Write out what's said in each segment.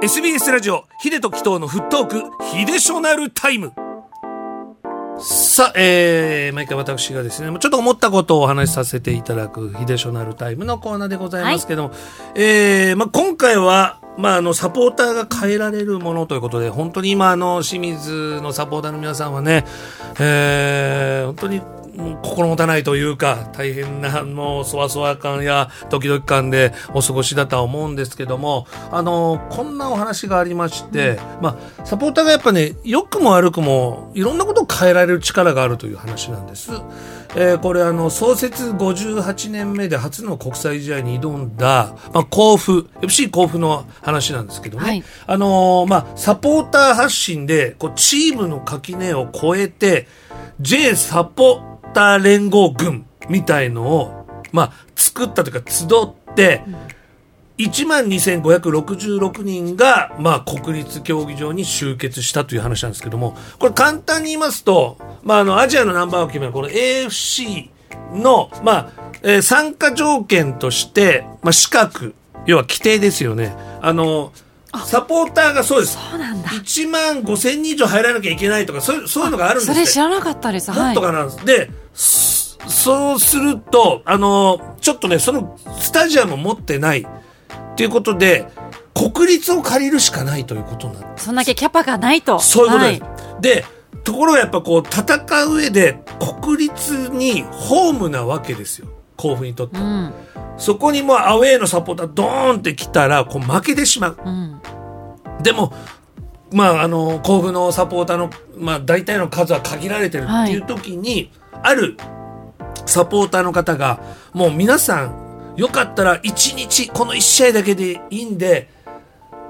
SBS ラジオ秀と紀藤のフットークヒデショナルタイム。さあ、えー、毎回私がですね、ちょっと思ったことをお話しさせていただくヒデショナルタイムのコーナーでございますけども、はい、えー、まあ、今回は、まあ、あの、サポーターが変えられるものということで、本当に今、あの、清水のサポーターの皆さんはね、えー、本当に心もたないというか、大変な、もう、そわそわ感やドキドキ感でお過ごしだとは思うんですけども、あの、こんなお話がありまして、まあ、サポーターがやっぱね、良くも悪くも、いろんなことを変えられる力があるという話なんです。えー、これあの、創設58年目で初の国際試合に挑んだ、まあ、甲府、FC 甲府の話なんですけどね。はい、あのー、まあ、サポーター発信で、こう、チームの垣根を超えて、J サポター連合軍みたいのを、まあ、作ったというか集って、1万2566人が、まあ、国立競技場に集結したという話なんですけども、これ簡単に言いますと、まあ、あの、アジアのナンバーワンを決めるこの AFC の、まあ、えー、参加条件として、まあ、資格、要は規定ですよね。あの、サポーターがそうです。そうなんだ。1万5千人以上入らなきゃいけないとか、そういうそういうのがあるんですそれ知らなかったです。もっとかなんです。はい、で、そうすると、あの、ちょっとね、そのスタジアムを持ってないっていうことで、国立を借りるしかないということになって。そんだけキャパがないと。そういうことです。はい、で、ところがやっぱこう、戦う上で、国立にホームなわけですよ。甲府にとって。うんそこにもうアウェーのサポータードーンって来たらこう負けてしまう、うん、でもまああの甲府のサポーターの、まあ、大体の数は限られてるっていう時に、はい、あるサポーターの方がもう皆さんよかったら1日この1試合だけでいいんで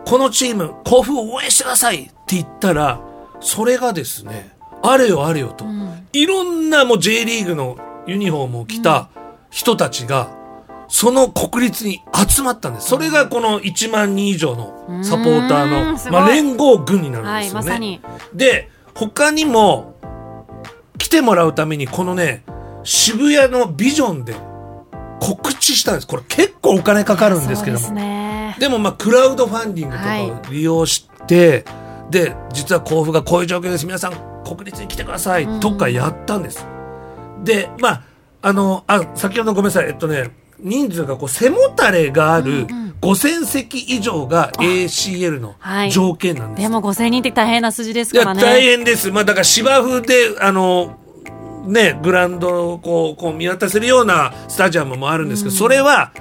このチーム甲府を応援してくださいって言ったらそれがですねあれよあれよと、うん、いろんなもう J リーグのユニフォームを着た人たちがその国立に集まったんです。それがこの1万人以上のサポーターの、まあ、連合軍になるんですよね。はいま、で、他にも来てもらうためにこのね、渋谷のビジョンで告知したんです。これ結構お金かかるんですけども。ででもまあクラウドファンディングとかを利用して、はい、で、実は甲府がこういう状況です。皆さん国立に来てくださいとかやったんです。で、まあ、あの、あ、先ほどごめんなさい。えっとね、人数がこう背もたれがある5000席以上が ACL の条件なんです、はい、でも5000人って大変な数字ですからね。大変です。まあだから芝生で、あの、ね、グラウンドをこうこう見渡せるようなスタジアムもあるんですけど、うん、それは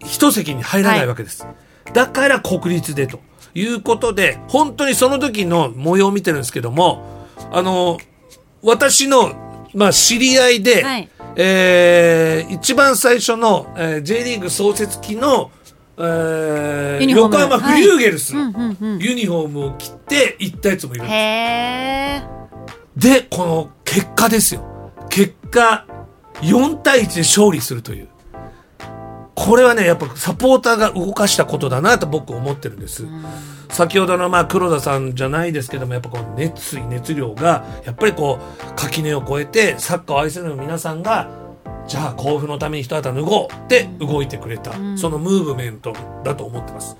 一席に入らないわけです。はい、だから国立でということで、本当にその時の模様を見てるんですけども、あの、私の、まあ、知り合いで、はいえー、一番最初の、えー、J リーグ創設期の、えー、横浜フリューゲルスのユニフォームを着て行ったやつもいるんですでこの結果ですよ。結果4対1で勝利するという。これはねやっぱサポーターが動かしたことだなと僕思ってるんです。先ほどのまあ黒田さんじゃないですけどもやっぱこの熱意熱量がやっぱりこう垣根を越えてサッカーを愛する皆さんがじゃあ甲府のために一旗脱ごうって動いてくれた、うん、そのムーブメントだと思ってます。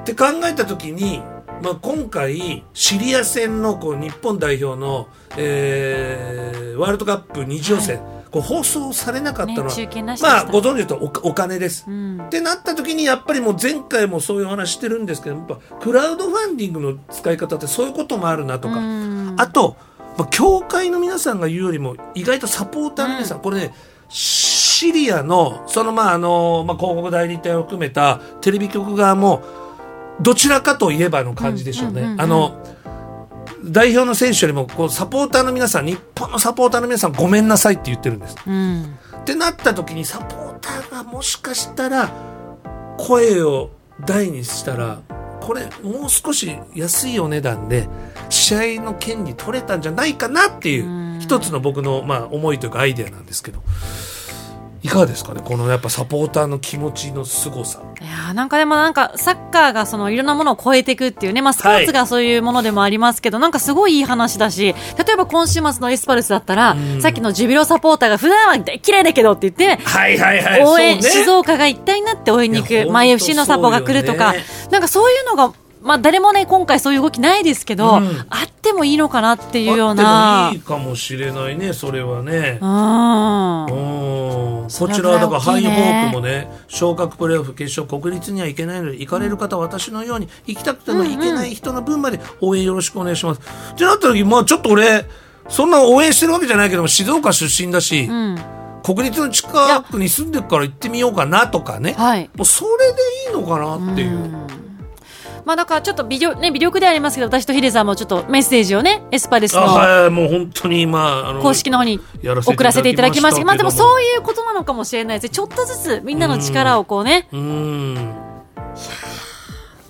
って考えた時に、まあ、今回シリア戦のこう日本代表の、えー、ワールドカップ2次予選、はい。こう放送されなかったのは、ね、まあご存知とおお金です、うん、ってなった時にやっぱりもう前回もそういう話してるんですけどやっぱクラウドファンディングの使い方ってそういうこともあるなとか、うん、あと、まあ、協会の皆さんが言うよりも意外とサポーターの皆さん、うん、これねシリアのそのまああの、まあ、広告代理店を含めたテレビ局側もどちらかといえばの感じでしょうね。あの代表の選手よりもこうサポーターの皆さん日本のサポーターの皆さんごめんなさいって言ってるんです。うん、ってなった時にサポーターがもしかしたら声を大にしたらこれもう少し安いお値段で試合の権利取れたんじゃないかなっていう一つの僕のまあ思いというかアイデアなんですけど。いかがですかねこのやっぱサポーターの気持ちの凄さ。いやなんかでもなんかサッカーがそのいろんなものを超えていくっていうね、まあ、スポーツがそういうものでもありますけど、はい、なんかすごいいい話だし例えば今週末のエスパルスだったら、うん、さっきのジュビロサポーターが普段は綺麗だけどって言って、はいはいはい、応援、ね、静岡が一体になって応援に行く、まあ、FC のサポが来るとか、ね、なんかそういうのがまあ誰もね、今回そういう動きないですけど、うんあってもいいのかなっていうようあな。ってもいいかもしれないねそれはねうん。こちらはだからハイホークもね昇格プレーオフ決勝国立には行けないので行かれる方は私のように行きたくても行けない人の分まで応援よろしくお願いします、ってなった時まあちょっと俺そんな応援してるわけじゃないけども静岡出身だし、うん。国立の近くに住んでるから行ってみようかなとかね、はい。もうそれでいいのかなっていう。まあだからちょっと微力,、ね、微力ではありますけど、私とヒデさんもちょっとメッセージをね、エスパルスあのはいもう本当にまああの公式の方に送らせていただきますけど、まあでもうそういうことなのかもしれないですね。ちょっとずつみんなの力をこうね、うーん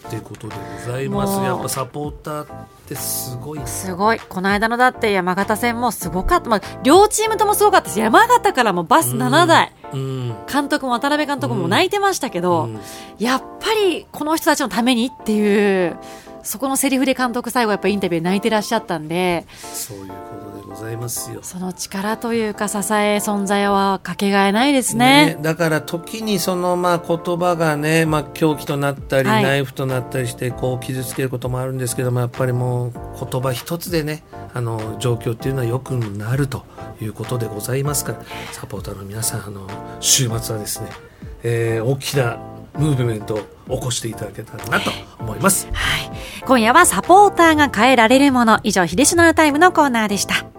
ってことでございます。やっぱサポーターってすごい。すごい。この間のだって山形戦もすごかった。まあ両チームともすごかったし、山形からもバス7台。うん。監督も渡辺監督も泣いてましたけど、うん。やっぱりこの人たちのためにっていう、そこのセリフで監督最後やっぱインタビューで泣いてらっしゃったんで、そういうことざいますよその力というか支え、存在はかけがえないですね。だから時にそのまあ言葉がね、まあ、凶器となったり、はいナイフとなったりしてこう傷つけることもあるんですけどもやっぱりもう言葉一つでねあの状況っていうのは良くなるということでございますからサポーターの皆さんあの週末はですね、えー大きなムーブメントを起こしていただけたらなと思います。はい。今夜はサポーターが変えられるもの。以上、秀吉のタイムのコーナーでした。